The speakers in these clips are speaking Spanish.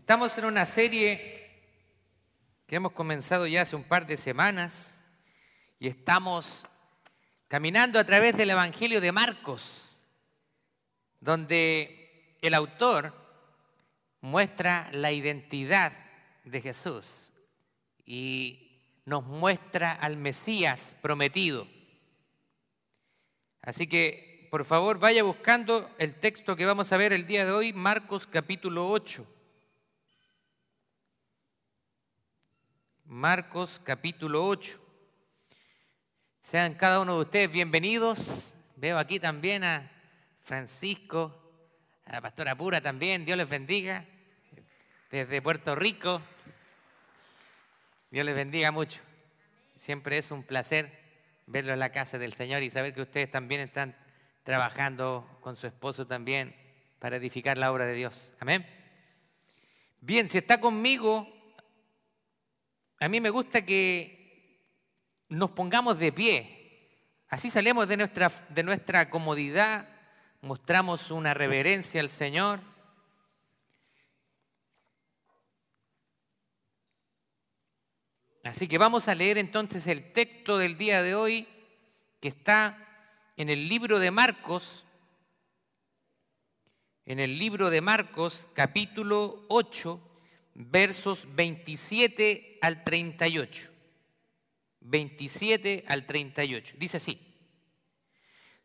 Estamos en una serie que hemos comenzado ya hace un par de semanas y estamos caminando a través del Evangelio de Marcos, donde el autor muestra la identidad de Jesús y nos muestra al Mesías prometido. Así que, por favor, vaya buscando el texto que vamos a ver el día de hoy, Marcos capítulo 8. Marcos capítulo 8. Sean cada uno de ustedes bienvenidos. Veo aquí también a Francisco, a la pastora Pura también. Dios les bendiga. Desde Puerto Rico. Dios les bendiga mucho. Siempre es un placer verlo en la casa del Señor y saber que ustedes también están trabajando con su esposo también para edificar la obra de Dios. Amén. Bien, si está conmigo, a mí me gusta que nos pongamos de pie. Así salimos de nuestra, de nuestra comodidad, mostramos una reverencia al Señor. Así que vamos a leer entonces el texto del día de hoy que está en el libro de Marcos, en el libro de Marcos capítulo 8, versos 27 al 38. 27 al 38. Dice así.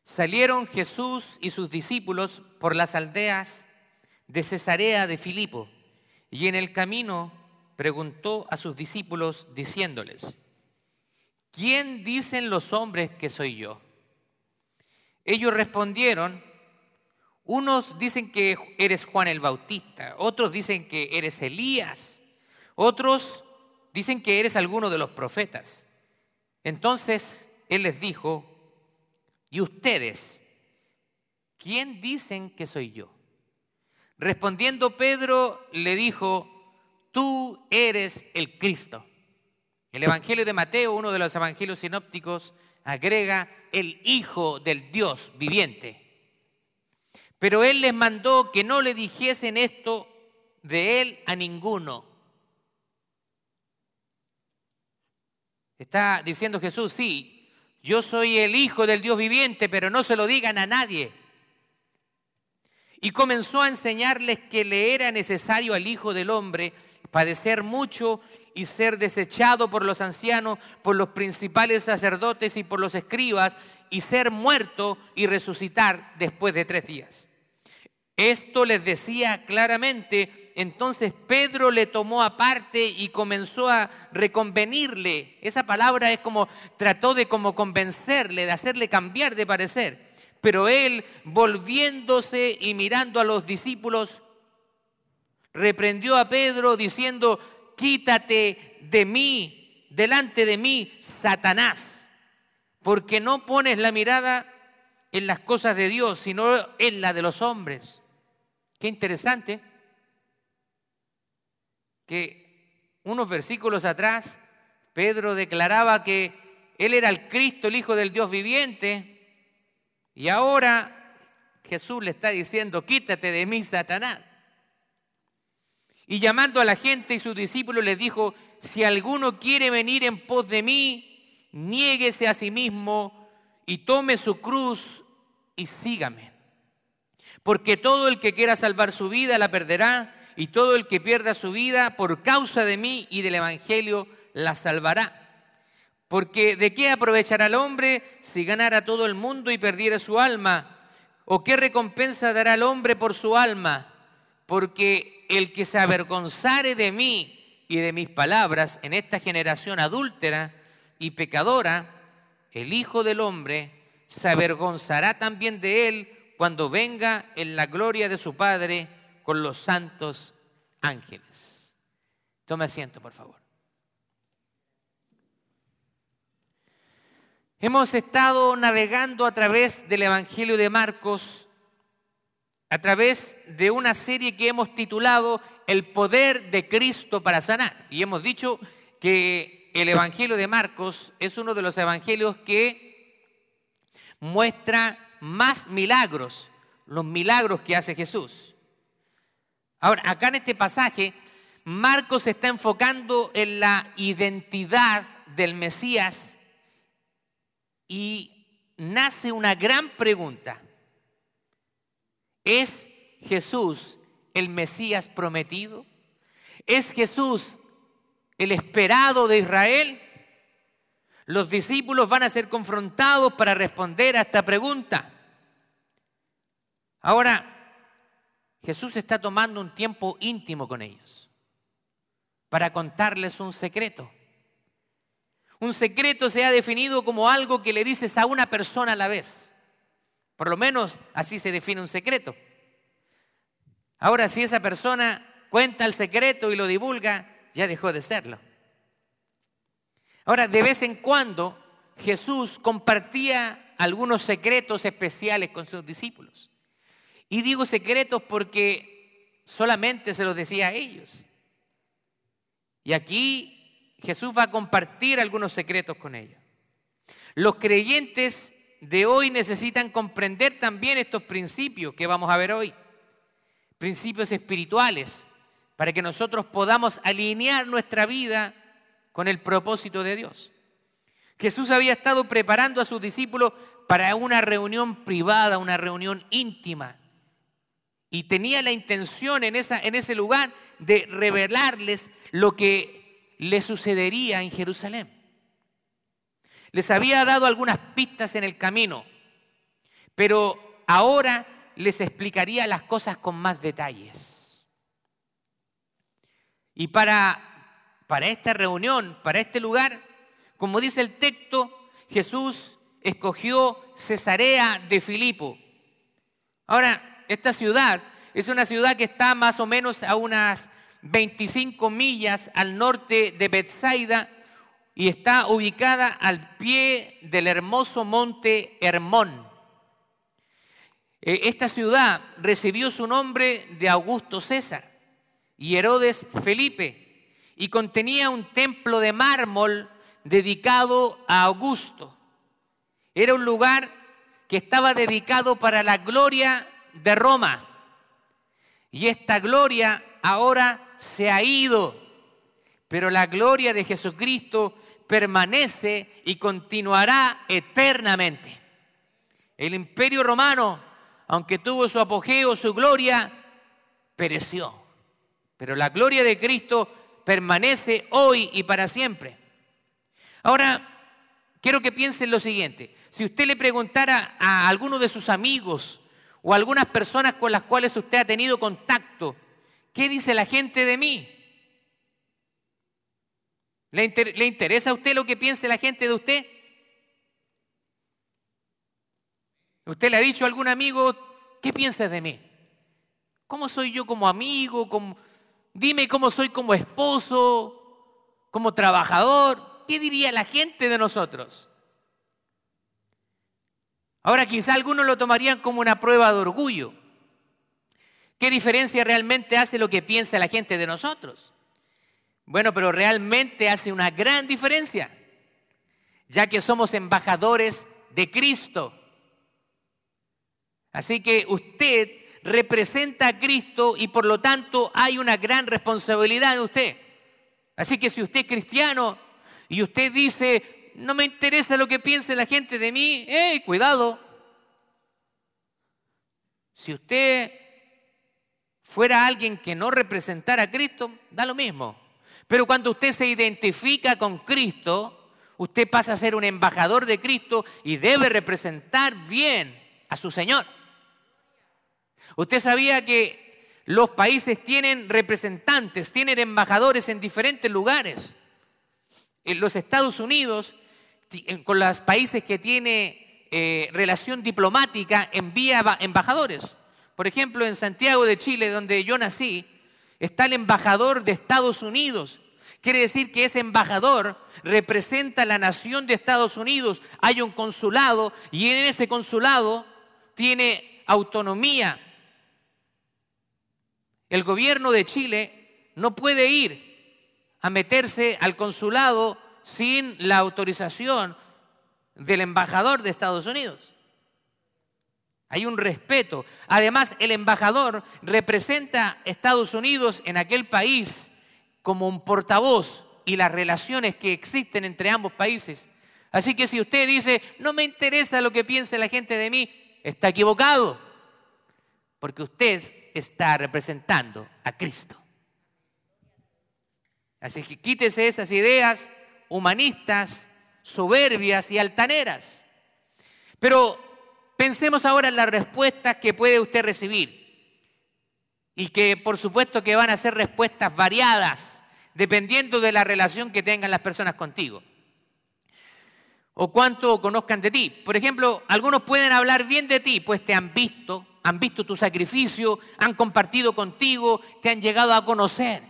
Salieron Jesús y sus discípulos por las aldeas de Cesarea de Filipo y en el camino preguntó a sus discípulos diciéndoles, ¿quién dicen los hombres que soy yo? Ellos respondieron, unos dicen que eres Juan el Bautista, otros dicen que eres Elías, otros dicen que eres alguno de los profetas. Entonces él les dijo, ¿y ustedes? ¿Quién dicen que soy yo? Respondiendo Pedro le dijo, tú eres el Cristo. El Evangelio de Mateo, uno de los evangelios sinópticos, agrega el Hijo del Dios viviente. Pero él les mandó que no le dijesen esto de él a ninguno. Está diciendo Jesús, sí, yo soy el Hijo del Dios viviente, pero no se lo digan a nadie. Y comenzó a enseñarles que le era necesario al Hijo del Hombre padecer mucho y ser desechado por los ancianos, por los principales sacerdotes y por los escribas, y ser muerto y resucitar después de tres días. Esto les decía claramente, entonces Pedro le tomó aparte y comenzó a reconvenirle. Esa palabra es como trató de como convencerle, de hacerle cambiar de parecer. Pero él, volviéndose y mirando a los discípulos, reprendió a Pedro diciendo, quítate de mí, delante de mí, Satanás, porque no pones la mirada en las cosas de Dios, sino en la de los hombres. Qué interesante que unos versículos atrás Pedro declaraba que él era el Cristo, el Hijo del Dios viviente, y ahora Jesús le está diciendo, quítate de mí, Satanás. Y llamando a la gente y sus discípulos les dijo, si alguno quiere venir en pos de mí, niéguese a sí mismo y tome su cruz y sígame. Porque todo el que quiera salvar su vida la perderá, y todo el que pierda su vida por causa de mí y del Evangelio la salvará. Porque ¿de qué aprovechará el hombre si ganara todo el mundo y perdiera su alma? ¿O qué recompensa dará el hombre por su alma? Porque el que se avergonzare de mí y de mis palabras en esta generación adúltera y pecadora, el Hijo del Hombre se avergonzará también de él cuando venga en la gloria de su Padre con los santos ángeles. Tome asiento, por favor. Hemos estado navegando a través del Evangelio de Marcos, a través de una serie que hemos titulado El poder de Cristo para sanar. Y hemos dicho que el Evangelio de Marcos es uno de los evangelios que muestra más milagros, los milagros que hace Jesús. Ahora, acá en este pasaje Marcos está enfocando en la identidad del Mesías y nace una gran pregunta. ¿Es Jesús el Mesías prometido? ¿Es Jesús el esperado de Israel? Los discípulos van a ser confrontados para responder a esta pregunta. Ahora, Jesús está tomando un tiempo íntimo con ellos para contarles un secreto. Un secreto se ha definido como algo que le dices a una persona a la vez. Por lo menos así se define un secreto. Ahora, si esa persona cuenta el secreto y lo divulga, ya dejó de serlo. Ahora, de vez en cuando Jesús compartía algunos secretos especiales con sus discípulos. Y digo secretos porque solamente se los decía a ellos. Y aquí Jesús va a compartir algunos secretos con ellos. Los creyentes de hoy necesitan comprender también estos principios que vamos a ver hoy. Principios espirituales, para que nosotros podamos alinear nuestra vida con el propósito de Dios. Jesús había estado preparando a sus discípulos para una reunión privada, una reunión íntima. Y tenía la intención en, ese lugar de revelarles lo que le sucedería en Jerusalén. Les había dado algunas pistas en el camino, pero ahora les explicaría las cosas con más detalles. Y para para esta reunión, para este lugar, como dice el texto, Jesús escogió Cesarea de Filipo. Ahora, esta ciudad es una ciudad que está más o menos a unas 25 millas al norte de Bethsaida y está ubicada al pie del hermoso monte Hermón. E, esta ciudad recibió su nombre de Augusto César y Herodes Felipe y contenía un templo de mármol dedicado a Augusto. Era un lugar que estaba dedicado para la gloria de Roma. Y esta gloria ahora se ha ido, pero la gloria de Jesucristo permanece y continuará eternamente. El imperio romano, aunque tuvo su apogeo, su gloria, pereció. Pero la gloria de Cristo permanece hoy y para siempre. Ahora, quiero que piensen lo siguiente. Si usted le preguntara a alguno de sus amigos o a algunas personas con las cuales usted ha tenido contacto, ¿qué dice la gente de mí? ¿Le, ¿Le, interesa a usted lo que piense la gente de usted? ¿Usted le ha dicho a algún amigo, ¿qué piensas de mí? ¿Cómo soy yo como amigo? Dime cómo soy como esposo, como trabajador. ¿Qué diría la gente de nosotros? Ahora quizá algunos lo tomarían como una prueba de orgullo. ¿Qué diferencia realmente hace lo que piensa la gente de nosotros? Bueno, pero realmente hace una gran diferencia, ya que somos embajadores de Cristo. Así que usted representa a Cristo y por lo tanto hay una gran responsabilidad en usted. Así que si usted es cristiano y usted dice, no me interesa lo que piense la gente de mí, ¡eh, cuidado! Si usted fuera alguien que no representara a Cristo, da lo mismo. Pero cuando usted se identifica con Cristo, usted pasa a ser un embajador de Cristo y debe representar bien a su Señor. Usted sabía que los países tienen representantes, tienen embajadores en diferentes lugares. En los Estados Unidos, con los países que tiene eh, relación diplomática, envía embajadores. Por ejemplo, en Santiago de Chile, donde yo nací, está el embajador de Estados Unidos. Quiere decir que ese embajador representa a la nación de Estados Unidos. Hay un consulado y en ese consulado tiene autonomía el gobierno de Chile no puede ir a meterse al consulado sin la autorización del embajador de Estados Unidos. Hay un respeto. Además, el embajador representa a Estados Unidos en aquel país como un portavoz y las relaciones que existen entre ambos países. Así que si usted dice, no me interesa lo que piense la gente de mí, está equivocado, porque usted está representando a Cristo. Así que quítese esas ideas humanistas, soberbias y altaneras. Pero pensemos ahora en las respuestas que puede usted recibir. Y que por supuesto que van a ser respuestas variadas, dependiendo de la relación que tengan las personas contigo. O cuánto conozcan de ti. Por ejemplo, algunos pueden hablar bien de ti, pues te han visto, han visto tu sacrificio, han compartido contigo, te han llegado a conocer.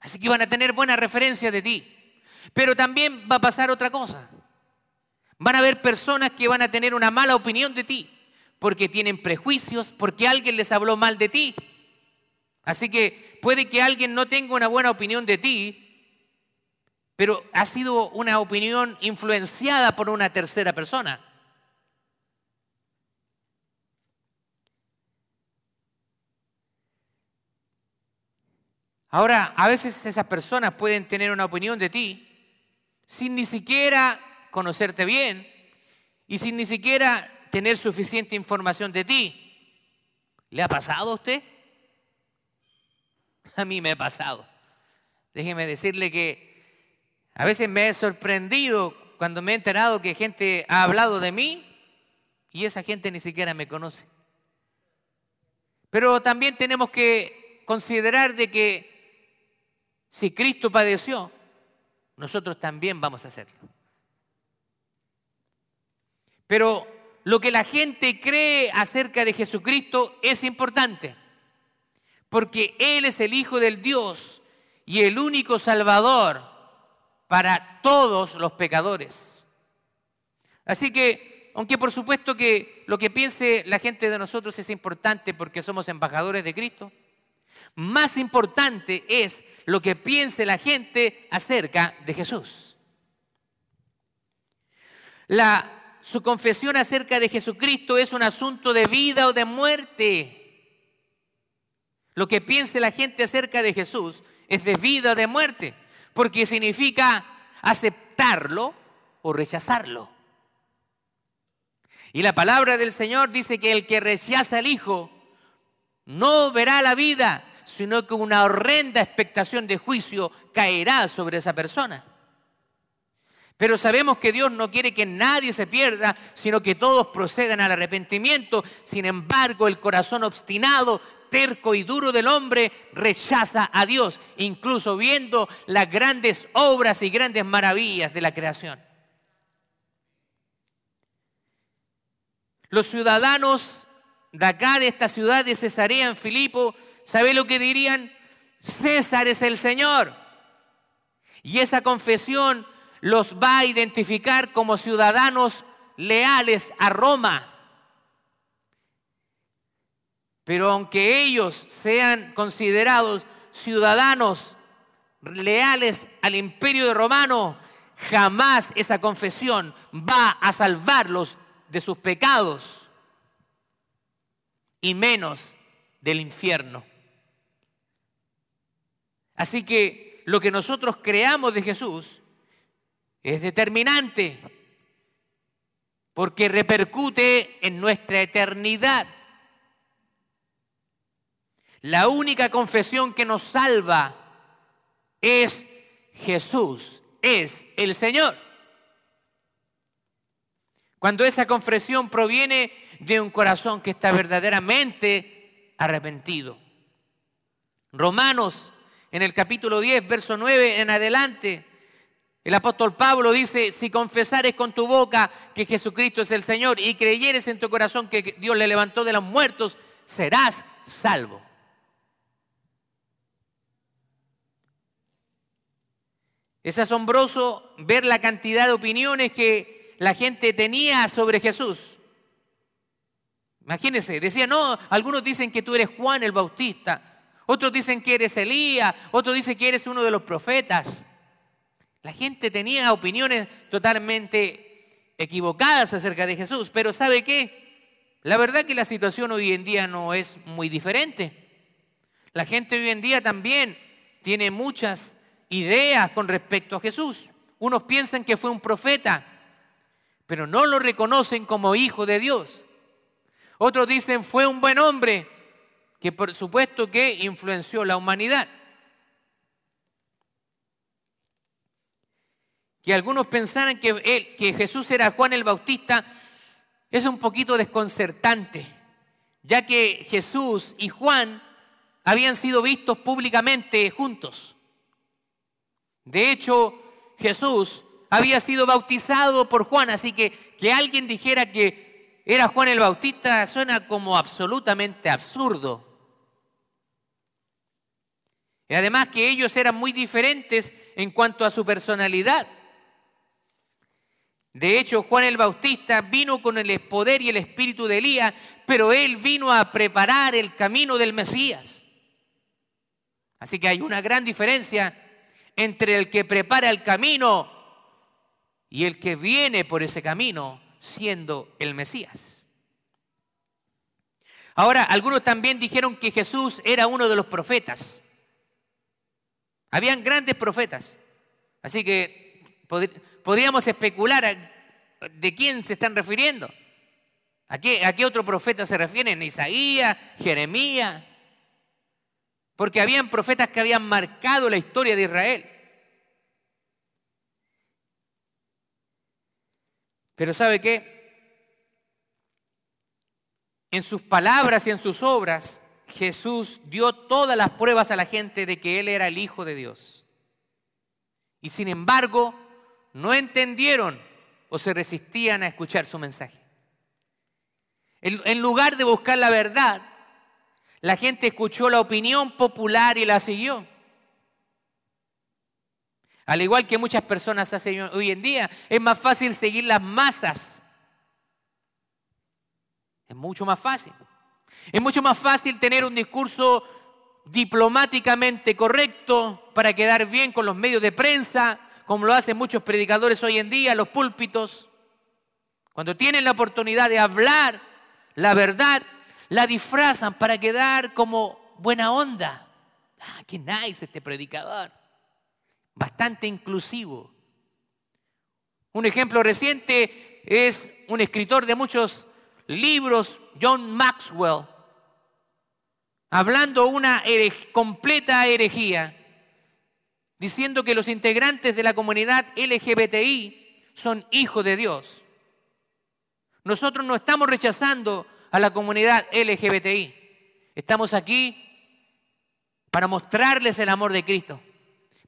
Así que van a tener buena referencia de ti. Pero también va a pasar otra cosa. Van a haber personas que van a tener una mala opinión de ti, porque tienen prejuicios, porque alguien les habló mal de ti. Así que puede que alguien no tenga una buena opinión de ti, pero ha sido una opinión influenciada por una tercera persona. Ahora, a veces esas personas pueden tener una opinión de ti sin ni siquiera conocerte bien y sin ni siquiera tener suficiente información de ti. ¿Le ha pasado a usted? A mí me ha pasado. Déjeme decirle que a veces me he sorprendido cuando me he enterado que gente ha hablado de mí y esa gente ni siquiera me conoce. Pero también tenemos que considerar de que si Cristo padeció, nosotros también vamos a hacerlo. Pero lo que la gente cree acerca de Jesucristo es importante, porque Él es el Hijo del Dios y el único Salvador para todos los pecadores. Así que, aunque por supuesto que lo que piense la gente de nosotros es importante porque somos embajadores de Cristo, más importante es lo que piense la gente acerca de Jesús. La, su confesión acerca de Jesucristo es un asunto de vida o de muerte. Lo que piense la gente acerca de Jesús es de vida o de muerte, porque significa aceptarlo o rechazarlo. Y la palabra del Señor dice que el que rechaza al Hijo no verá la vida, sino que una horrenda expectación de juicio caerá sobre esa persona. Pero sabemos que Dios no quiere que nadie se pierda, sino que todos procedan al arrepentimiento. Sin embargo, el corazón obstinado, terco y duro del hombre rechaza a Dios, incluso viendo las grandes obras y grandes maravillas de la creación. Los ciudadanos de acá, de esta ciudad de Cesarea en Filipo, ¿Sabe lo que dirían? César es el Señor. Y esa confesión los va a identificar como ciudadanos leales a Roma. Pero aunque ellos sean considerados ciudadanos leales al imperio romano, jamás esa confesión va a salvarlos de sus pecados y menos del infierno. Así que lo que nosotros creamos de Jesús es determinante porque repercute en nuestra eternidad. La única confesión que nos salva es Jesús, es el Señor. Cuando esa confesión proviene de un corazón que está verdaderamente arrepentido. Romanos en el capítulo 10, verso 9 en adelante, el apóstol Pablo dice, si confesares con tu boca que Jesucristo es el Señor y creyeres en tu corazón que Dios le levantó de los muertos, serás salvo. Es asombroso ver la cantidad de opiniones que la gente tenía sobre Jesús. Imagínense, decía, no, algunos dicen que tú eres Juan el Bautista, otros dicen que eres Elías, otros dicen que eres uno de los profetas. La gente tenía opiniones totalmente equivocadas acerca de Jesús, pero ¿sabe qué? La verdad que la situación hoy en día no es muy diferente. La gente hoy en día también tiene muchas ideas con respecto a Jesús. Unos piensan que fue un profeta, pero no lo reconocen como hijo de Dios. Otros dicen fue un buen hombre, que por supuesto que influenció la humanidad. Que algunos pensaran que, que Jesús era Juan el Bautista es un poquito desconcertante, ya que Jesús y Juan habían sido vistos públicamente juntos. De hecho, Jesús había sido bautizado por Juan, así que que alguien dijera que era Juan el Bautista suena como absolutamente absurdo. Y además que ellos eran muy diferentes en cuanto a su personalidad. De hecho, Juan el Bautista vino con el poder y el espíritu de Elías, pero él vino a preparar el camino del Mesías. Así que hay una gran diferencia entre el que prepara el camino y el que viene por ese camino siendo el Mesías. Ahora, algunos también dijeron que Jesús era uno de los profetas. Habían grandes profetas. Así que podríamos especular de quién se están refiriendo. ¿A qué, ¿A qué otro profeta se refieren? Isaías, Jeremías. Porque habían profetas que habían marcado la historia de Israel. Pero ¿sabe qué? En sus palabras y en sus obras, Jesús dio todas las pruebas a la gente de que Él era el Hijo de Dios. Y sin embargo, no entendieron o se resistían a escuchar su mensaje. En lugar de buscar la verdad, la gente escuchó la opinión popular y la siguió. Al igual que muchas personas hacen hoy en día, es más fácil seguir las masas. Es mucho más fácil. Es mucho más fácil tener un discurso diplomáticamente correcto para quedar bien con los medios de prensa, como lo hacen muchos predicadores hoy en día, los púlpitos. Cuando tienen la oportunidad de hablar la verdad, la disfrazan para quedar como buena onda. Ah, qué nice este predicador bastante inclusivo. Un ejemplo reciente es un escritor de muchos libros, John Maxwell, hablando una completa herejía, diciendo que los integrantes de la comunidad LGBTI son hijos de Dios. Nosotros no estamos rechazando a la comunidad LGBTI. Estamos aquí para mostrarles el amor de Cristo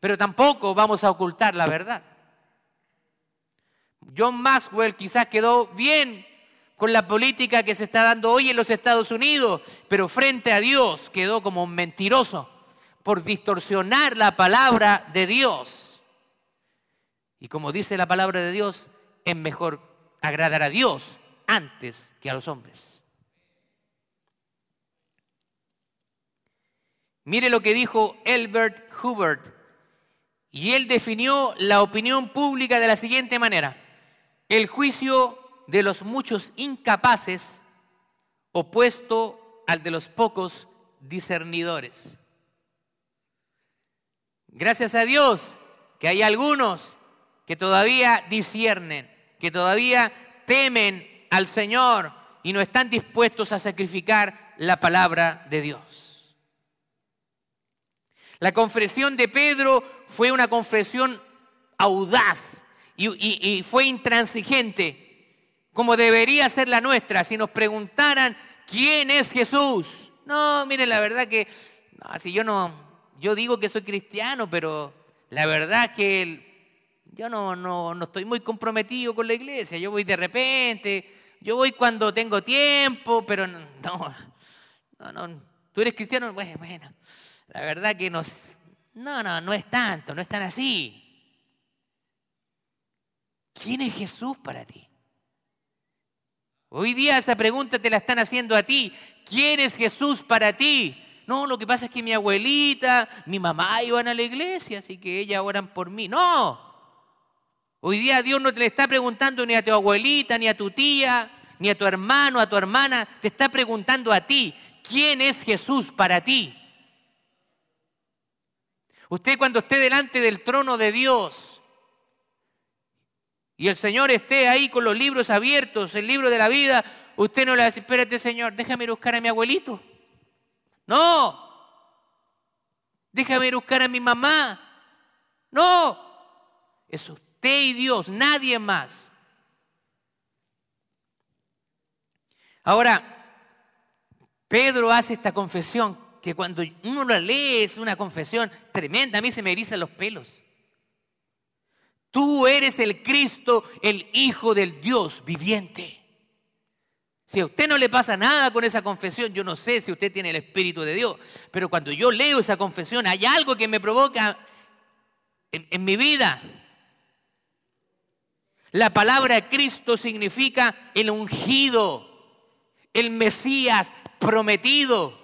pero tampoco vamos a ocultar la verdad. John Maxwell quizás quedó bien con la política que se está dando hoy en los Estados Unidos, pero frente a Dios quedó como un mentiroso por distorsionar la palabra de Dios. Y como dice la palabra de Dios, es mejor agradar a Dios antes que a los hombres. Mire lo que dijo Elbert Hubbard y él definió la opinión pública de la siguiente manera. El juicio de los muchos incapaces opuesto al de los pocos discernidores. Gracias a Dios que hay algunos que todavía disciernen, que todavía temen al Señor y no están dispuestos a sacrificar la palabra de Dios. La confesión de Pedro fue una confesión audaz y, fue intransigente, como debería ser la nuestra. Si nos preguntaran quién es Jesús, no, miren, la verdad que, si yo no, yo digo que soy cristiano, pero la verdad que yo no, no, no estoy muy comprometido con la iglesia. Yo voy de repente, yo voy cuando tengo tiempo, pero no, no, no, tú eres cristiano, bueno. La verdad que. No, no, no es tanto, no es tan así. ¿Quién es Jesús para ti? Hoy día esa pregunta te la están haciendo a ti. ¿Quién es Jesús para ti? No, lo que pasa es que mi abuelita, mi mamá iban a la iglesia, así que ellas oran por mí. No. Hoy día Dios no te le está preguntando ni a tu abuelita, ni a tu tía, ni a tu hermano, a tu hermana. Te está preguntando a ti, ¿quién es Jesús para ti? Usted cuando esté delante del trono de Dios y el Señor esté ahí con los libros abiertos, el libro de la vida, usted no le dice, espérate Señor, déjame buscar a mi abuelito. No, déjame buscar a mi mamá. No, es usted y Dios, nadie más. Ahora, Pedro hace esta confesión que cuando uno la lee es una confesión tremenda, a mí se me erizan los pelos. Tú eres el Cristo, el Hijo del Dios viviente. Si a usted no le pasa nada con esa confesión, yo no sé si usted tiene el Espíritu de Dios, pero cuando yo leo esa confesión hay algo que me provoca en, en mi vida. La palabra Cristo significa el ungido, el Mesías prometido.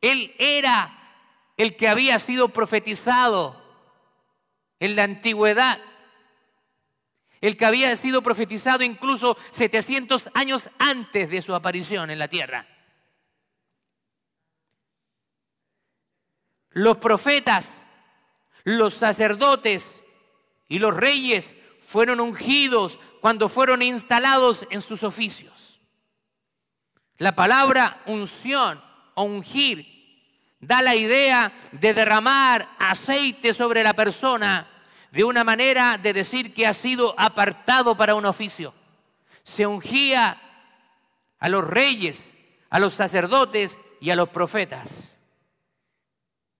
Él era el que había sido profetizado en la antigüedad. El que había sido profetizado incluso 700 años antes de su aparición en la tierra. Los profetas, los sacerdotes y los reyes fueron ungidos cuando fueron instalados en sus oficios. La palabra unción o ungir da la idea de derramar aceite sobre la persona de una manera de decir que ha sido apartado para un oficio. Se ungía a los reyes, a los sacerdotes y a los profetas.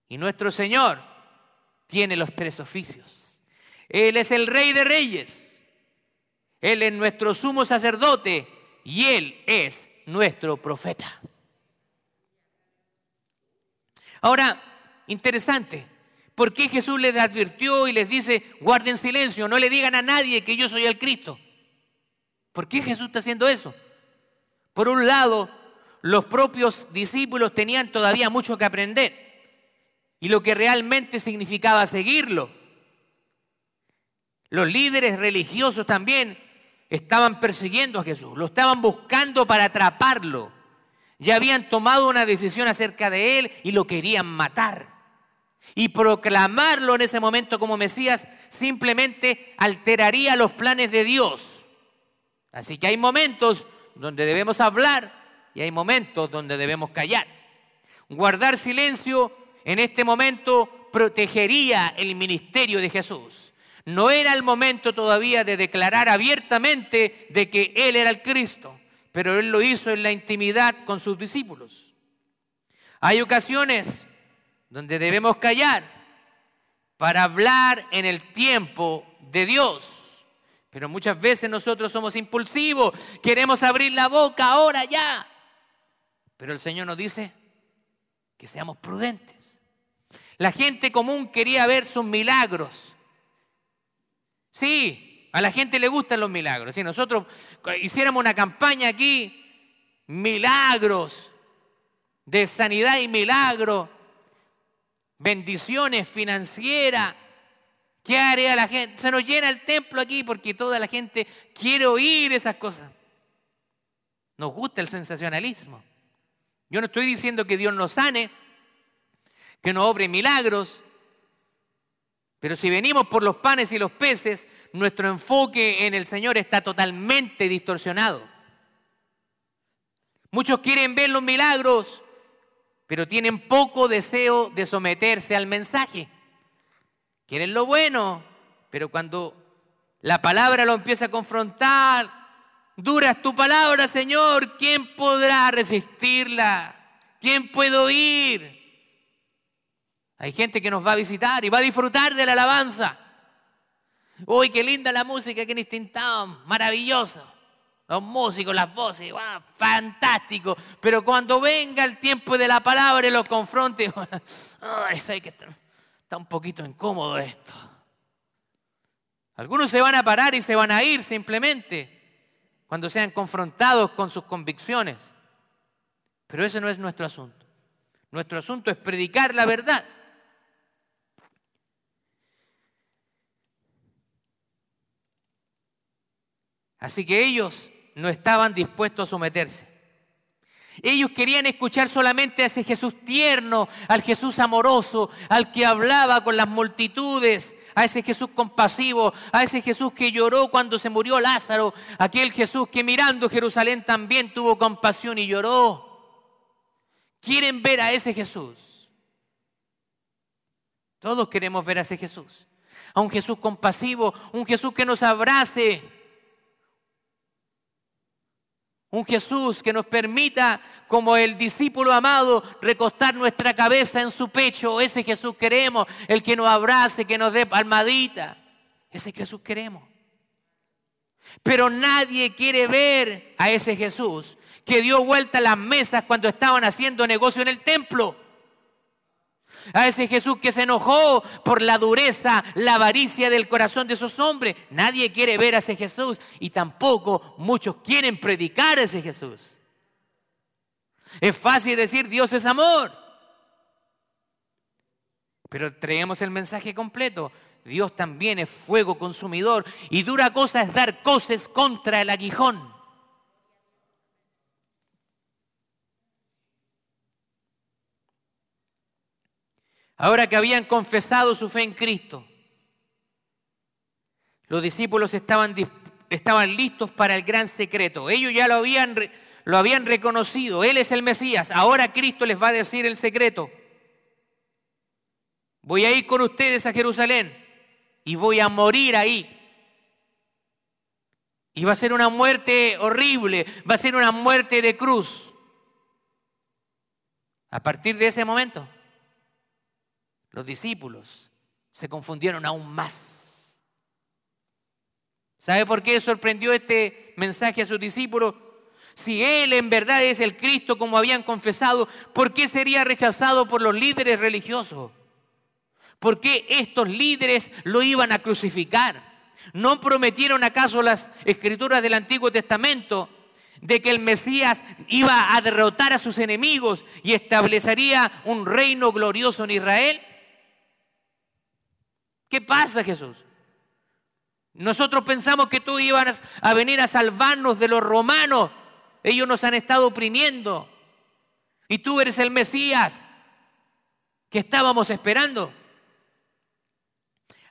Y nuestro Señor tiene los tres oficios. Él es el rey de reyes. Él es nuestro sumo sacerdote y Él es nuestro profeta. Ahora, interesante, ¿por qué Jesús les advirtió y les dice, guarden silencio, no le digan a nadie que yo soy el Cristo? ¿Por qué Jesús está haciendo eso? Por un lado, los propios discípulos tenían todavía mucho que aprender y lo que realmente significaba seguirlo. Los líderes religiosos también estaban persiguiendo a Jesús, lo estaban buscando para atraparlo. Ya habían tomado una decisión acerca de él y lo querían matar. Y proclamarlo en ese momento como Mesías simplemente alteraría los planes de Dios. Así que hay momentos donde debemos hablar y hay momentos donde debemos callar. Guardar silencio en este momento protegería el ministerio de Jesús. No era el momento todavía de declarar abiertamente de que Él era el Cristo pero él lo hizo en la intimidad con sus discípulos. Hay ocasiones donde debemos callar para hablar en el tiempo de Dios. Pero muchas veces nosotros somos impulsivos, queremos abrir la boca ahora ya. Pero el Señor nos dice que seamos prudentes. La gente común quería ver sus milagros. Sí, a la gente le gustan los milagros. Si nosotros hiciéramos una campaña aquí, milagros de sanidad y milagros, bendiciones financieras, ¿qué haría la gente? Se nos llena el templo aquí porque toda la gente quiere oír esas cosas. Nos gusta el sensacionalismo. Yo no estoy diciendo que Dios nos sane, que nos obre milagros, pero si venimos por los panes y los peces, nuestro enfoque en el Señor está totalmente distorsionado. Muchos quieren ver los milagros, pero tienen poco deseo de someterse al mensaje. Quieren lo bueno, pero cuando la palabra lo empieza a confrontar, dura es tu palabra, Señor, ¿quién podrá resistirla? ¿Quién puede oír? Hay gente que nos va a visitar y va a disfrutar de la alabanza. Uy, qué linda la música en este maravilloso. Los músicos, las voces, fantástico. Pero cuando venga el tiempo de la palabra y lo confronte, está un poquito incómodo esto. Algunos se van a parar y se van a ir simplemente cuando sean confrontados con sus convicciones. Pero ese no es nuestro asunto. Nuestro asunto es predicar la verdad. Así que ellos no estaban dispuestos a someterse. Ellos querían escuchar solamente a ese Jesús tierno, al Jesús amoroso, al que hablaba con las multitudes, a ese Jesús compasivo, a ese Jesús que lloró cuando se murió Lázaro, aquel Jesús que mirando Jerusalén también tuvo compasión y lloró. Quieren ver a ese Jesús. Todos queremos ver a ese Jesús. A un Jesús compasivo, un Jesús que nos abrace, un Jesús que nos permita, como el discípulo amado, recostar nuestra cabeza en su pecho. Ese Jesús queremos, el que nos abrace, que nos dé palmadita. Ese Jesús queremos. Pero nadie quiere ver a ese Jesús que dio vuelta a las mesas cuando estaban haciendo negocio en el templo. A ese Jesús que se enojó por la dureza, la avaricia del corazón de esos hombres. Nadie quiere ver a ese Jesús y tampoco muchos quieren predicar a ese Jesús. Es fácil decir Dios es amor. Pero traemos el mensaje completo. Dios también es fuego consumidor y dura cosa es dar cosas contra el aguijón. Ahora que habían confesado su fe en Cristo, los discípulos estaban, listos para el gran secreto. Ellos ya lo habían, lo habían reconocido. Él es el Mesías. Ahora Cristo les va a decir el secreto. Voy a ir con ustedes a Jerusalén y voy a morir ahí. Y va a ser una muerte horrible, va a ser una muerte de cruz. A partir de ese momento, los discípulos se confundieron aún más. ¿Sabe por qué sorprendió este mensaje a sus discípulos? Si Él en verdad es el Cristo como habían confesado, ¿por qué sería rechazado por los líderes religiosos? ¿Por qué estos líderes lo iban a crucificar? ¿No prometieron acaso las escrituras del Antiguo Testamento de que el Mesías iba a derrotar a sus enemigos y establecería un reino glorioso en Israel? ¿Qué pasa, Jesús? Nosotros pensamos que tú ibas a venir a salvarnos de los romanos. Ellos nos han estado oprimiendo. Y tú eres el Mesías que estábamos esperando.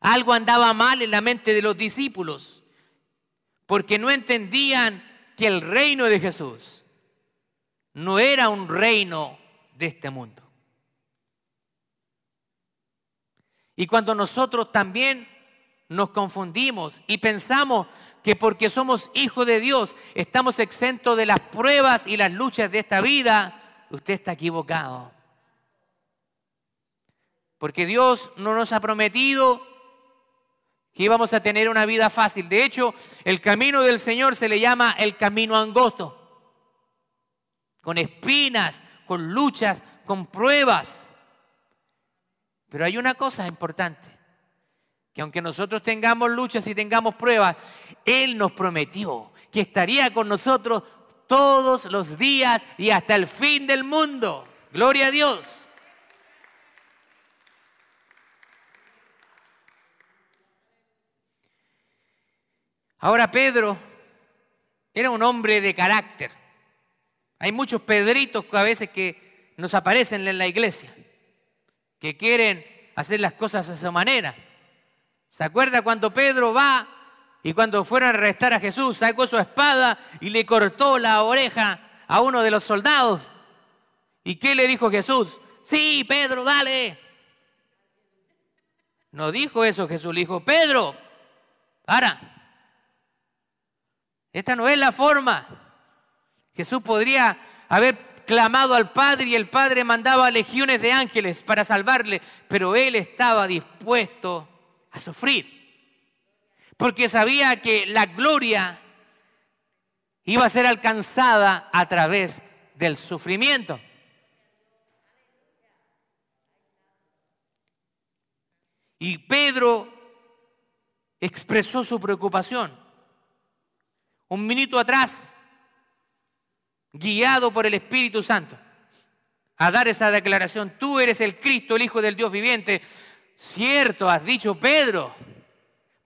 Algo andaba mal en la mente de los discípulos, porque no entendían que el reino de Jesús no era un reino de este mundo. Y cuando nosotros también nos confundimos y pensamos que porque somos hijos de Dios estamos exentos de las pruebas y las luchas de esta vida, usted está equivocado. Porque Dios no nos ha prometido que íbamos a tener una vida fácil. De hecho, el camino del Señor se le llama el camino angosto, con espinas, con luchas, con pruebas. Pero hay una cosa importante, que aunque nosotros tengamos luchas y tengamos pruebas, Él nos prometió que estaría con nosotros todos los días y hasta el fin del mundo. Gloria a Dios. Ahora Pedro era un hombre de carácter. Hay muchos Pedritos a veces que nos aparecen en la iglesia que quieren hacer las cosas a su manera. ¿Se acuerda cuando Pedro va y cuando fueron a arrestar a Jesús, sacó su espada y le cortó la oreja a uno de los soldados? ¿Y qué le dijo Jesús? Sí, Pedro, dale. No dijo eso Jesús, le dijo, Pedro, para. Esta no es la forma. Jesús podría haber clamado al Padre y el Padre mandaba legiones de ángeles para salvarle, pero él estaba dispuesto a sufrir, porque sabía que la gloria iba a ser alcanzada a través del sufrimiento. Y Pedro expresó su preocupación. Un minuto atrás guiado por el Espíritu Santo, a dar esa declaración, tú eres el Cristo, el Hijo del Dios viviente. Cierto, has dicho Pedro,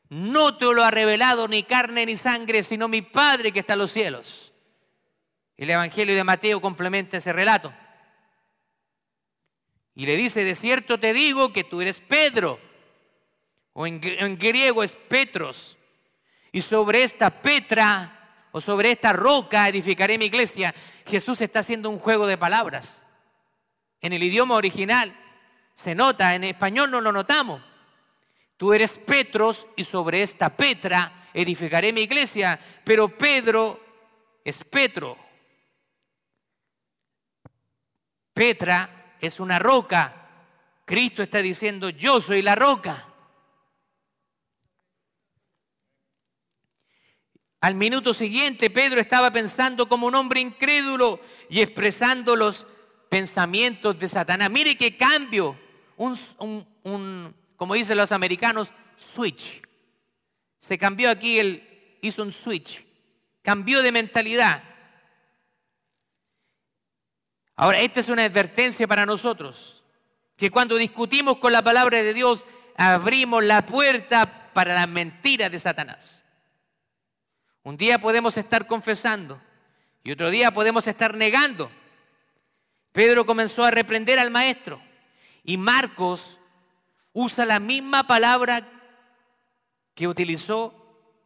no te lo ha revelado ni carne ni sangre, sino mi Padre que está en los cielos. El Evangelio de Mateo complementa ese relato. Y le dice, de cierto te digo que tú eres Pedro, o en, griego es Petros, y sobre esta Petra o sobre esta roca edificaré mi iglesia. Jesús está haciendo un juego de palabras. En el idioma original se nota, en español no lo notamos. Tú eres Petros y sobre esta Petra edificaré mi iglesia, pero Pedro es Petro. Petra es una roca. Cristo está diciendo, yo soy la roca. Al minuto siguiente, Pedro estaba pensando como un hombre incrédulo y expresando los pensamientos de Satanás. Mire qué cambio, un, como dicen los americanos, switch. Se cambió aquí, él hizo un switch, cambió de mentalidad. Ahora, esta es una advertencia para nosotros, que cuando discutimos con la palabra de Dios, abrimos la puerta para las mentiras de Satanás. Un día podemos estar confesando y otro día podemos estar negando. Pedro comenzó a reprender al maestro y Marcos usa la misma palabra que utilizó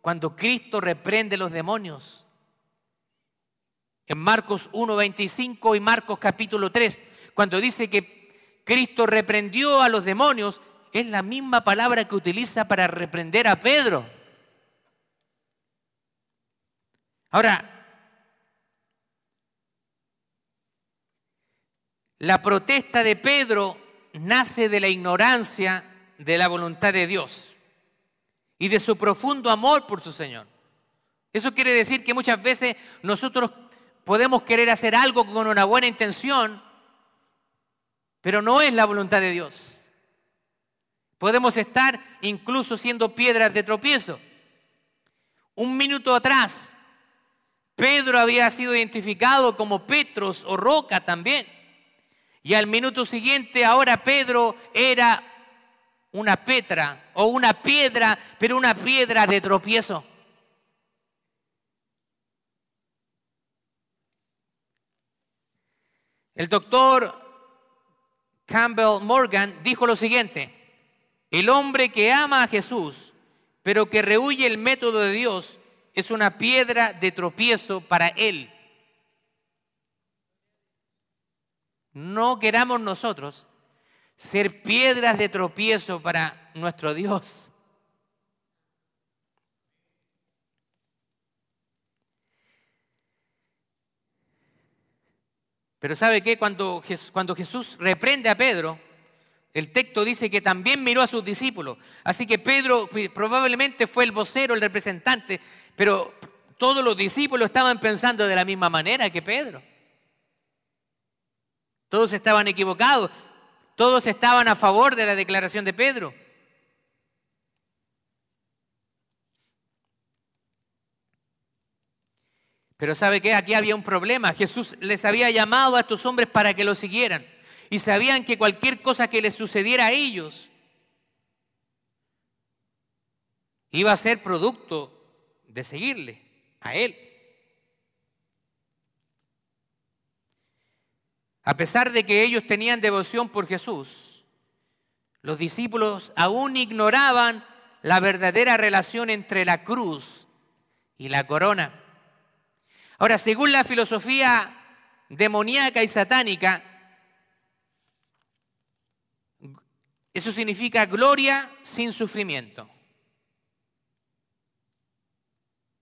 cuando Cristo reprende los demonios. En Marcos 1.25 y Marcos capítulo 3, cuando dice que Cristo reprendió a los demonios, es la misma palabra que utiliza para reprender a Pedro. Ahora, la protesta de Pedro nace de la ignorancia de la voluntad de Dios y de su profundo amor por su Señor. Eso quiere decir que muchas veces nosotros podemos querer hacer algo con una buena intención, pero no es la voluntad de Dios. Podemos estar incluso siendo piedras de tropiezo. Un minuto atrás, Pedro había sido identificado como Petros o Roca también. Y al minuto siguiente ahora Pedro era una petra o una piedra, pero una piedra de tropiezo. El doctor Campbell Morgan dijo lo siguiente, el hombre que ama a Jesús, pero que rehuye el método de Dios, es una piedra de tropiezo para él. No queramos nosotros ser piedras de tropiezo para nuestro Dios. Pero ¿sabe qué? Cuando, cuando Jesús reprende a Pedro, el texto dice que también miró a sus discípulos. Así que Pedro probablemente fue el vocero, el representante, pero todos los discípulos estaban pensando de la misma manera que Pedro. Todos estaban equivocados, todos estaban a favor de la declaración de Pedro. Pero ¿sabe qué? Aquí había un problema. Jesús les había llamado a estos hombres para que lo siguieran y sabían que cualquier cosa que les sucediera a ellos iba a ser producto de seguirle a Él. A pesar de que ellos tenían devoción por Jesús, los discípulos aún ignoraban la verdadera relación entre la cruz y la corona. Ahora, según la filosofía demoníaca y satánica, Eso significa gloria sin sufrimiento.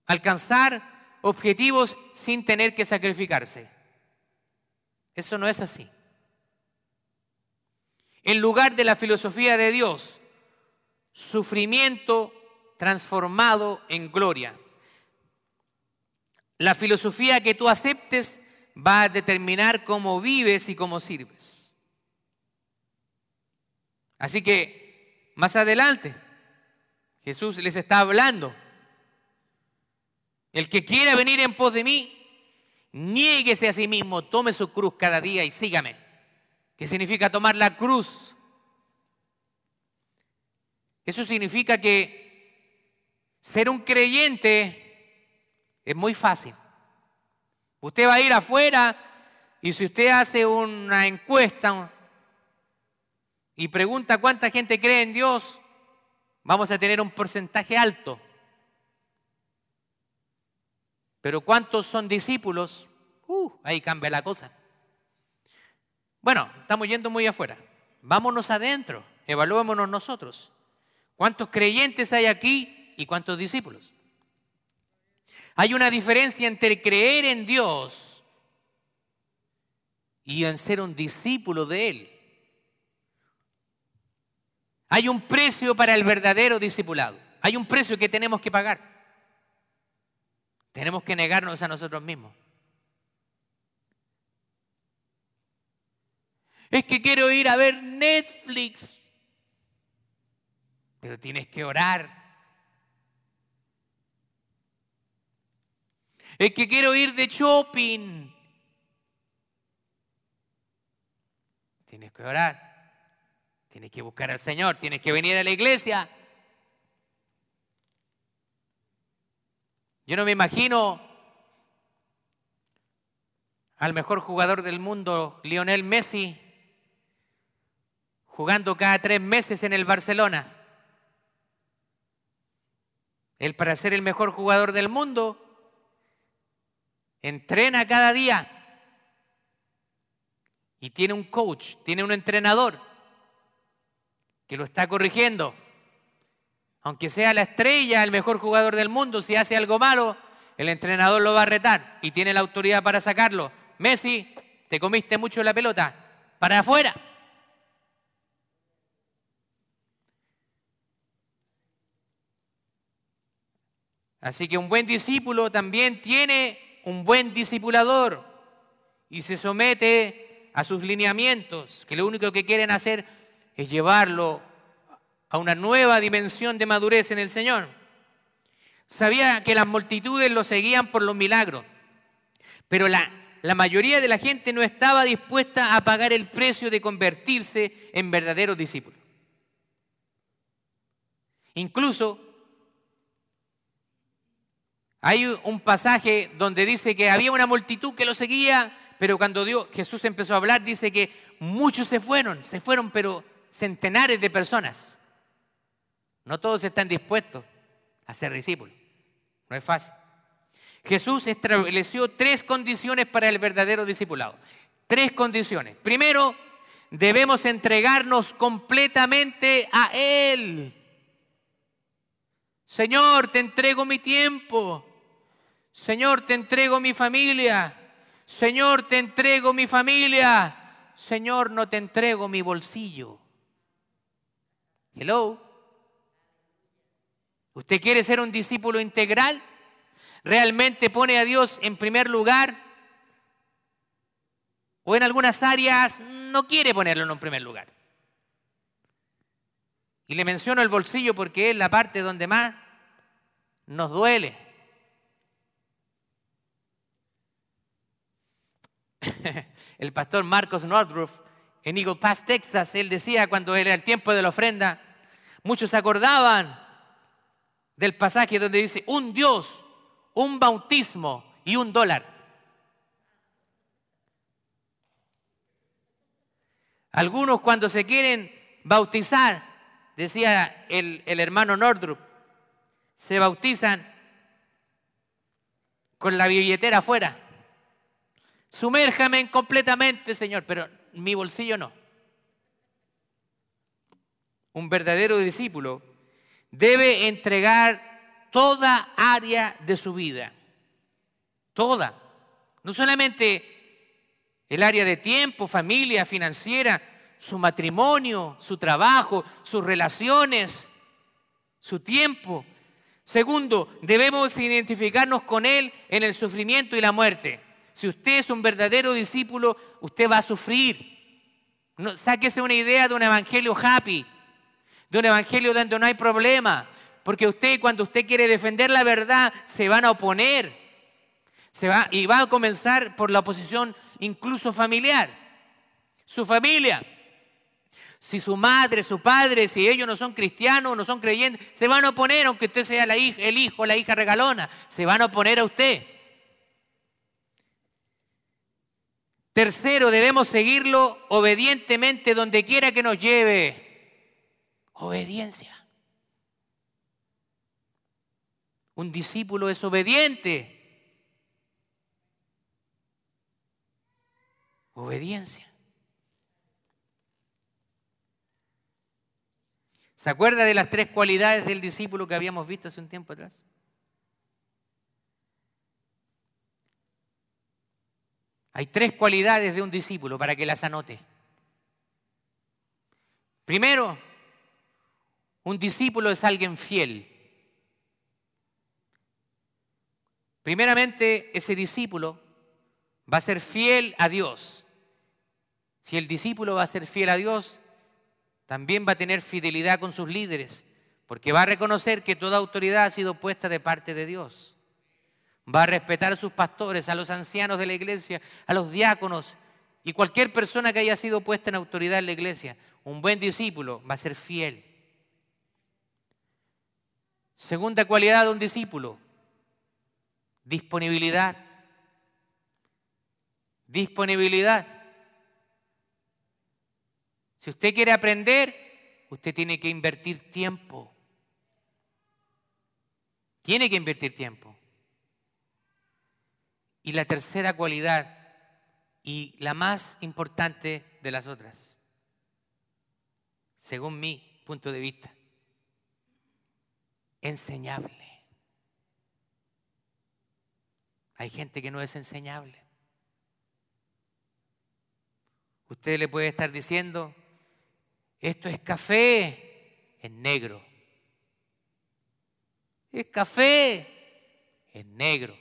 Alcanzar objetivos sin tener que sacrificarse. Eso no es así. En lugar de la filosofía de Dios, sufrimiento transformado en gloria. La filosofía que tú aceptes va a determinar cómo vives y cómo sirves. Así que más adelante Jesús les está hablando. El que quiera venir en pos de mí, niéguese a sí mismo, tome su cruz cada día y sígame. ¿Qué significa tomar la cruz? Eso significa que ser un creyente es muy fácil. Usted va a ir afuera y si usted hace una encuesta y pregunta cuánta gente cree en Dios, vamos a tener un porcentaje alto. Pero ¿cuántos son discípulos? Uh, ahí cambia la cosa. Bueno, estamos yendo muy afuera. Vámonos adentro, evaluémonos nosotros. ¿Cuántos creyentes hay aquí y cuántos discípulos? Hay una diferencia entre creer en Dios y en ser un discípulo de Él. Hay un precio para el verdadero discipulado. Hay un precio que tenemos que pagar. Tenemos que negarnos a nosotros mismos. Es que quiero ir a ver Netflix. Pero tienes que orar. Es que quiero ir de shopping. Tienes que orar. Tienes que buscar al Señor. Tienes que venir a la iglesia. Yo no me imagino al mejor jugador del mundo, Lionel Messi, jugando cada tres meses en el Barcelona. Él para ser el mejor jugador del mundo, entrena cada día y tiene un coach, tiene un entrenador que lo está corrigiendo. Aunque sea la estrella, el mejor jugador del mundo, si hace algo malo, el entrenador lo va a retar y tiene la autoridad para sacarlo. Messi, te comiste mucho la pelota, para afuera. Así que un buen discípulo también tiene un buen discipulador y se somete a sus lineamientos, que lo único que quieren hacer es llevarlo a una nueva dimensión de madurez en el Señor. Sabía que las multitudes lo seguían por los milagros, pero la, mayoría de la gente no estaba dispuesta a pagar el precio de convertirse en verdaderos discípulos. Incluso hay un pasaje donde dice que había una multitud que lo seguía, pero cuando Jesús empezó a hablar, dice que muchos se fueron, se fueron, pero centenares de personas. No todos están dispuestos a ser discípulos. No es fácil. Jesús estableció tres condiciones para el verdadero discipulado. Tres condiciones. Primero, debemos entregarnos completamente a Él. Señor, te entrego mi tiempo. Señor, te entrego mi familia. Señor, te entrego mi familia. Señor, no te entrego mi bolsillo. Hello. ¿Usted quiere ser un discípulo integral? ¿Realmente pone a Dios en primer lugar? ¿O en algunas áreas no quiere ponerlo en primer lugar? Y le menciono el bolsillo porque es la parte donde más nos duele. el pastor Marcos Nordruff en Eagle Pass, Texas, él decía cuando era el tiempo de la ofrenda, muchos acordaban del pasaje donde dice, un Dios, un bautismo y un dólar. Algunos cuando se quieren bautizar, decía el, el hermano Nordrup, se bautizan con la billetera afuera. Sumérjame completamente, Señor, pero mi bolsillo no. Un verdadero discípulo debe entregar toda área de su vida. Toda. No solamente el área de tiempo, familia, financiera, su matrimonio, su trabajo, sus relaciones, su tiempo. Segundo, debemos identificarnos con Él en el sufrimiento y la muerte. Si usted es un verdadero discípulo, usted va a sufrir. No, sáquese una idea de un evangelio happy, de un evangelio donde no hay problema. Porque usted, cuando usted quiere defender la verdad, se van a oponer. Se va, y va a comenzar por la oposición incluso familiar. Su familia. Si su madre, su padre, si ellos no son cristianos, no son creyentes, se van a oponer, aunque usted sea la hija, el hijo, la hija regalona, se van a oponer a usted. Tercero, debemos seguirlo obedientemente donde quiera que nos lleve. Obediencia. Un discípulo es obediente. Obediencia. ¿Se acuerda de las tres cualidades del discípulo que habíamos visto hace un tiempo atrás? Hay tres cualidades de un discípulo para que las anote. Primero, un discípulo es alguien fiel. Primeramente, ese discípulo va a ser fiel a Dios. Si el discípulo va a ser fiel a Dios, también va a tener fidelidad con sus líderes, porque va a reconocer que toda autoridad ha sido puesta de parte de Dios. Va a respetar a sus pastores, a los ancianos de la iglesia, a los diáconos y cualquier persona que haya sido puesta en autoridad en la iglesia. Un buen discípulo va a ser fiel. Segunda cualidad de un discípulo, Disponibilidad. Disponibilidad. Si usted quiere aprender, usted tiene que invertir tiempo. Tiene que invertir tiempo. Y la tercera cualidad, y la más importante de las otras, según mi punto de vista, enseñable. Hay gente que no es enseñable. Usted le puede estar diciendo, esto es café en negro. Es café en negro.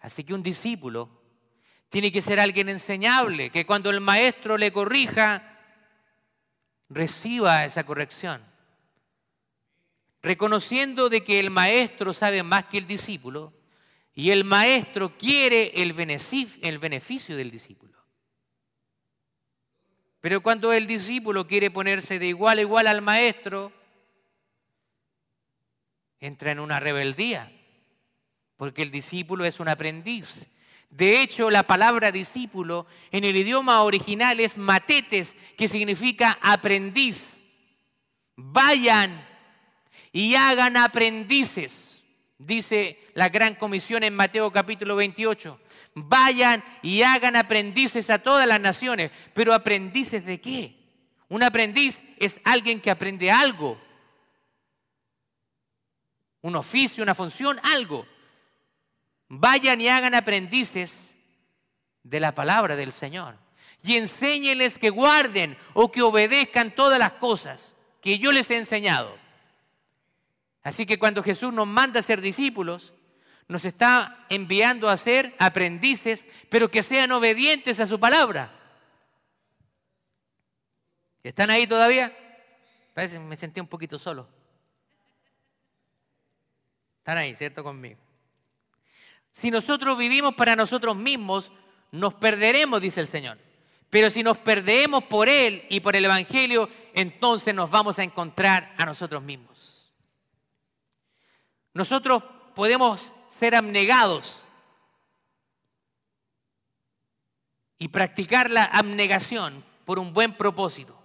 Así que un discípulo tiene que ser alguien enseñable, que cuando el maestro le corrija, reciba esa corrección reconociendo de que el maestro sabe más que el discípulo y el maestro quiere el beneficio, del discípulo. Pero cuando el discípulo quiere ponerse de igual a igual al maestro, entra en una rebeldía, porque el discípulo es un aprendiz. De hecho, la palabra discípulo en el idioma original es matetes, que significa aprendiz. Vayan y hagan aprendices, dice la gran comisión en Mateo capítulo 28. Vayan y hagan aprendices a todas las naciones, pero aprendices de qué? Un aprendiz es alguien que aprende algo, un oficio, una función, algo. Vayan y hagan aprendices de la palabra del Señor y enséñeles que guarden o que obedezcan todas las cosas que yo les he enseñado. Así que cuando Jesús nos manda a ser discípulos, nos está enviando a ser aprendices, pero que sean obedientes a su palabra. ¿Están ahí todavía? Parece que me sentí un poquito solo. Están ahí, ¿cierto? Conmigo. Si nosotros vivimos para nosotros mismos, nos perderemos, dice el Señor. Pero si nos perdemos por Él y por el Evangelio, entonces nos vamos a encontrar a nosotros mismos. Nosotros podemos ser abnegados y practicar la abnegación por un buen propósito,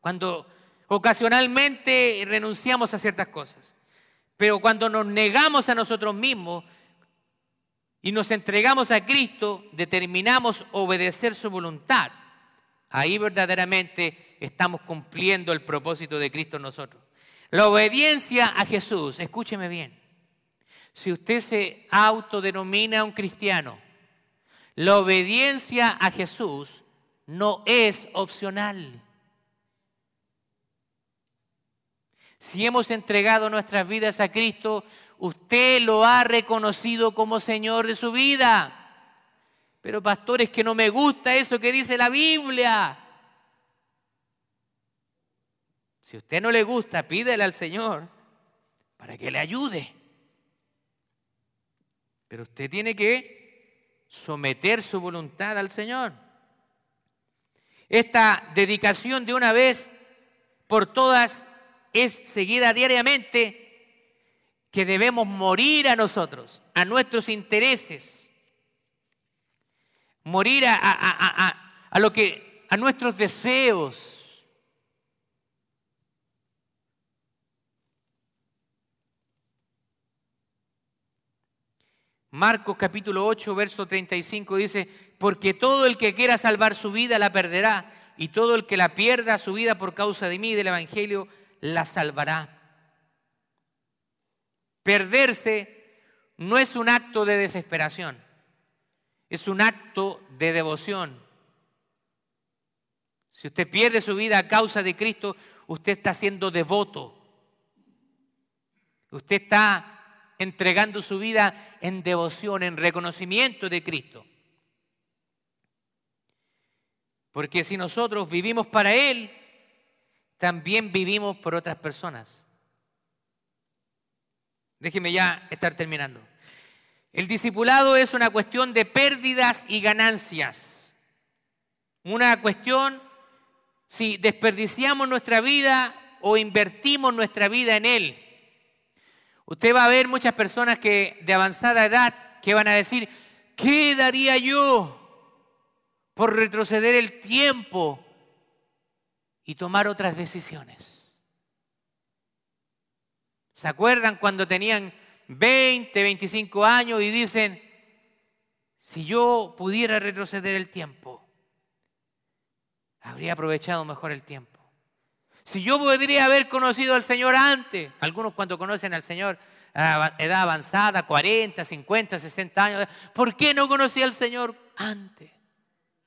cuando ocasionalmente renunciamos a ciertas cosas. Pero cuando nos negamos a nosotros mismos y nos entregamos a Cristo, determinamos obedecer su voluntad. Ahí verdaderamente estamos cumpliendo el propósito de Cristo en nosotros. La obediencia a Jesús, escúcheme bien, si usted se autodenomina un cristiano, la obediencia a Jesús no es opcional. Si hemos entregado nuestras vidas a Cristo, usted lo ha reconocido como Señor de su vida. Pero pastor, es que no me gusta eso que dice la Biblia. Si a usted no le gusta, pídele al Señor para que le ayude. Pero usted tiene que someter su voluntad al Señor. Esta dedicación de una vez por todas es seguida diariamente que debemos morir a nosotros, a nuestros intereses. morir a, a lo que, a nuestros deseos. Marcos capítulo 8, verso 35 dice, porque todo el que quiera salvar su vida la perderá, y todo el que la pierda su vida por causa de mí y del Evangelio la salvará. Perderse no es un acto de desesperación, es un acto de devoción. Si usted pierde su vida a causa de Cristo, usted está siendo devoto. Usted está entregando su vida en devoción, en reconocimiento de Cristo. Porque si nosotros vivimos para Él, también vivimos por otras personas. Déjeme ya estar terminando. El discipulado es una cuestión de pérdidas y ganancias. Una cuestión si desperdiciamos nuestra vida o invertimos nuestra vida en Él. Usted va a ver muchas personas que de avanzada edad que van a decir, ¿qué daría yo por retroceder el tiempo y tomar otras decisiones? ¿Se acuerdan cuando tenían 20, 25 años y dicen, si yo pudiera retroceder el tiempo, habría aprovechado mejor el tiempo? Si yo podría haber conocido al Señor antes, algunos cuando conocen al Señor a edad avanzada, 40, 50, 60 años, ¿por qué no conocí al Señor antes?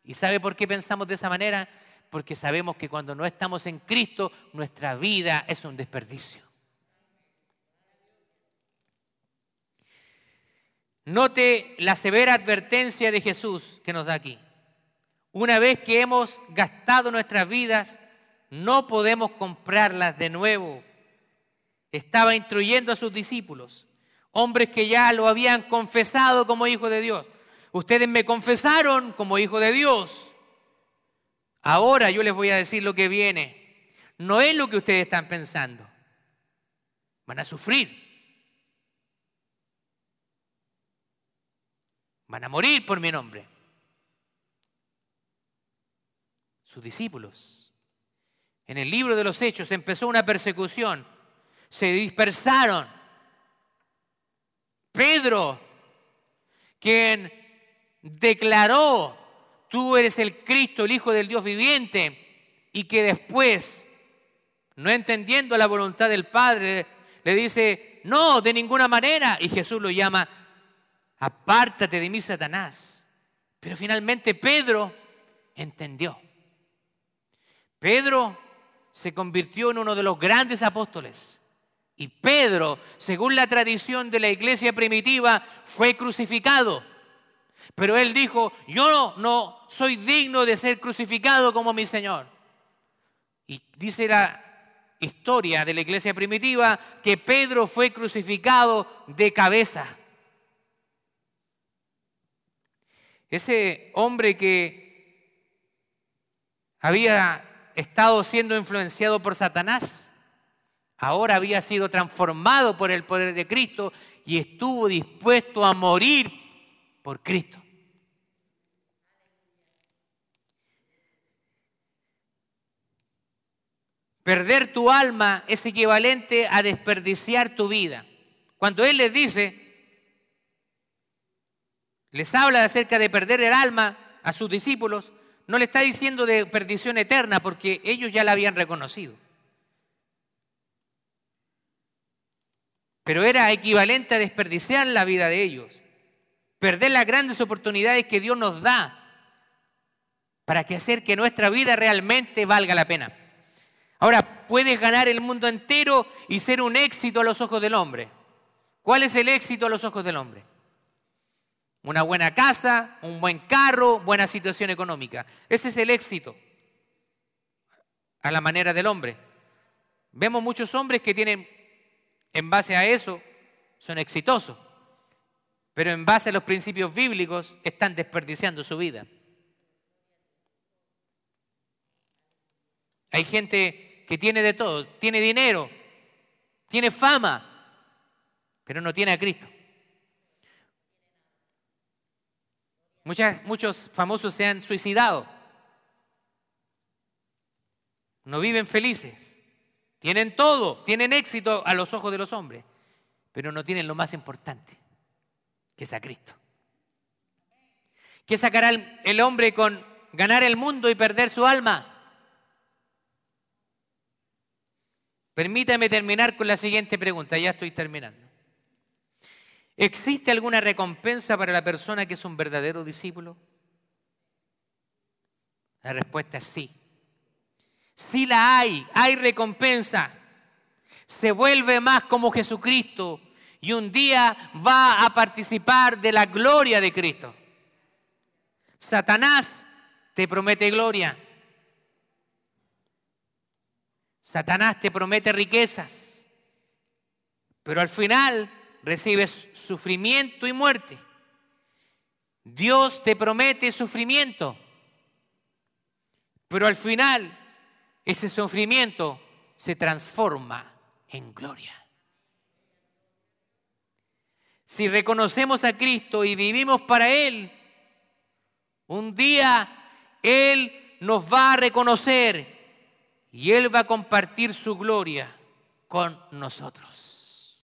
¿Y sabe por qué pensamos de esa manera? Porque sabemos que cuando no estamos en Cristo, nuestra vida es un desperdicio. Note la severa advertencia de Jesús que nos da aquí. Una vez que hemos gastado nuestras vidas no podemos comprarlas de nuevo. Estaba instruyendo a sus discípulos, hombres que ya lo habían confesado como hijo de Dios. Ustedes me confesaron como hijo de Dios. Ahora yo les voy a decir lo que viene. No es lo que ustedes están pensando. Van a sufrir. Van a morir por mi nombre. Sus discípulos en el libro de los Hechos empezó una persecución. Se dispersaron. Pedro, quien declaró, tú eres el Cristo, el Hijo del Dios viviente, y que después, no entendiendo la voluntad del Padre, le dice, no, de ninguna manera. Y Jesús lo llama, apártate de mí, Satanás. Pero finalmente Pedro entendió. Pedro se convirtió en uno de los grandes apóstoles. Y Pedro, según la tradición de la iglesia primitiva, fue crucificado. Pero él dijo, yo no, soy digno de ser crucificado como mi Señor. Y dice la historia de la iglesia primitiva que Pedro fue crucificado de cabeza. Ese hombre que había estado siendo influenciado por Satanás, ahora había sido transformado por el poder de Cristo y estuvo dispuesto a morir por Cristo. Perder tu alma es equivalente a desperdiciar tu vida. Cuando Él les dice, les habla acerca de perder el alma a sus discípulos, no le está diciendo de perdición eterna porque ellos ya la habían reconocido. Pero era equivalente a desperdiciar la vida de ellos, perder las grandes oportunidades que Dios nos da para que hacer que nuestra vida realmente valga la pena. Ahora, puedes ganar el mundo entero y ser un éxito a los ojos del hombre. ¿Cuál es el éxito a los ojos del hombre? Una buena casa, un buen carro, buena situación económica. Ese es el éxito a la manera del hombre. Vemos muchos hombres que tienen, en base a eso, son exitosos, pero en base a los principios bíblicos están desperdiciando su vida. Hay gente que tiene de todo, tiene dinero, tiene fama, pero no tiene a Cristo. Muchos famosos se han suicidado. No viven felices. Tienen todo, tienen éxito a los ojos de los hombres, pero no tienen lo más importante, que es a Cristo. ¿Qué sacará el hombre con ganar el mundo y perder su alma? Permítame terminar con la siguiente pregunta, ya estoy terminando. ¿Existe alguna recompensa para la persona que es un verdadero discípulo? La respuesta es sí. Sí la hay, hay recompensa. Se vuelve más como Jesucristo y un día va a participar de la gloria de Cristo. Satanás te promete gloria. Satanás te promete riquezas, pero al final recibes sufrimiento y muerte. Dios te promete sufrimiento, pero al final ese sufrimiento se transforma en gloria. Si reconocemos a Cristo y vivimos para Él, un día Él nos va a reconocer y Él va a compartir su gloria con nosotros.